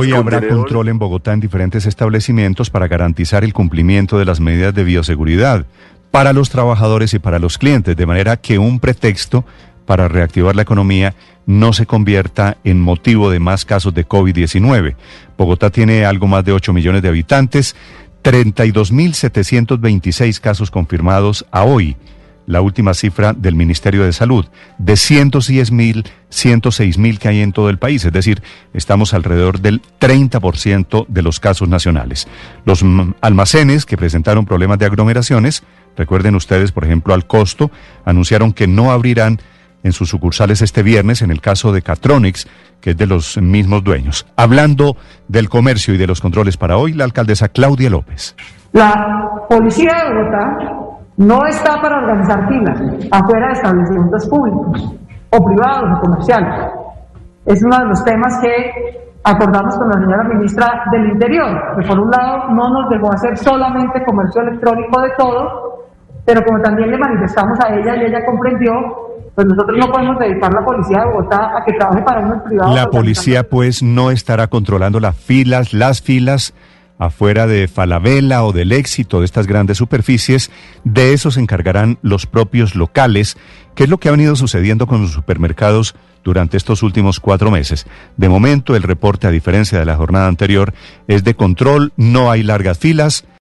Hoy habrá control en Bogotá en diferentes establecimientos para garantizar el cumplimiento de las medidas de bioseguridad para los trabajadores y para los clientes, de manera que un pretexto para reactivar la economía no se convierta en motivo de más casos de COVID-19. Bogotá tiene algo más de 8 millones de habitantes, 32.726 casos confirmados a hoy, la última cifra del Ministerio de Salud, de 110.000, 106.000 que hay en todo el país, es decir, estamos alrededor del 30% de los casos nacionales. Los almacenes que presentaron problemas de aglomeraciones, recuerden ustedes, por ejemplo, al costo, anunciaron que no abrirán en sus sucursales este viernes, en el caso de Catronics, que es de los mismos dueños. Hablando del comercio y de los controles para hoy, la alcaldesa Claudia López. La policía de Bogotá no está para organizar filas afuera de establecimientos públicos o privados o comerciales. Es uno de los temas que acordamos con la señora ministra del Interior, que por un lado no nos dejó hacer solamente comercio electrónico de todo, pero como también le manifestamos a ella y ella comprendió, pues nosotros no podemos dedicar la policía de Bogotá a que trabaje para unos privados. La policía pues no estará controlando las filas, las filas afuera de Falabella o del éxito de estas grandes superficies, de eso se encargarán los propios locales, que es lo que ha venido sucediendo con los supermercados durante estos últimos cuatro meses. De momento, el reporte, a diferencia de la jornada anterior, es de control, no hay largas filas,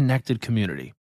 connected community.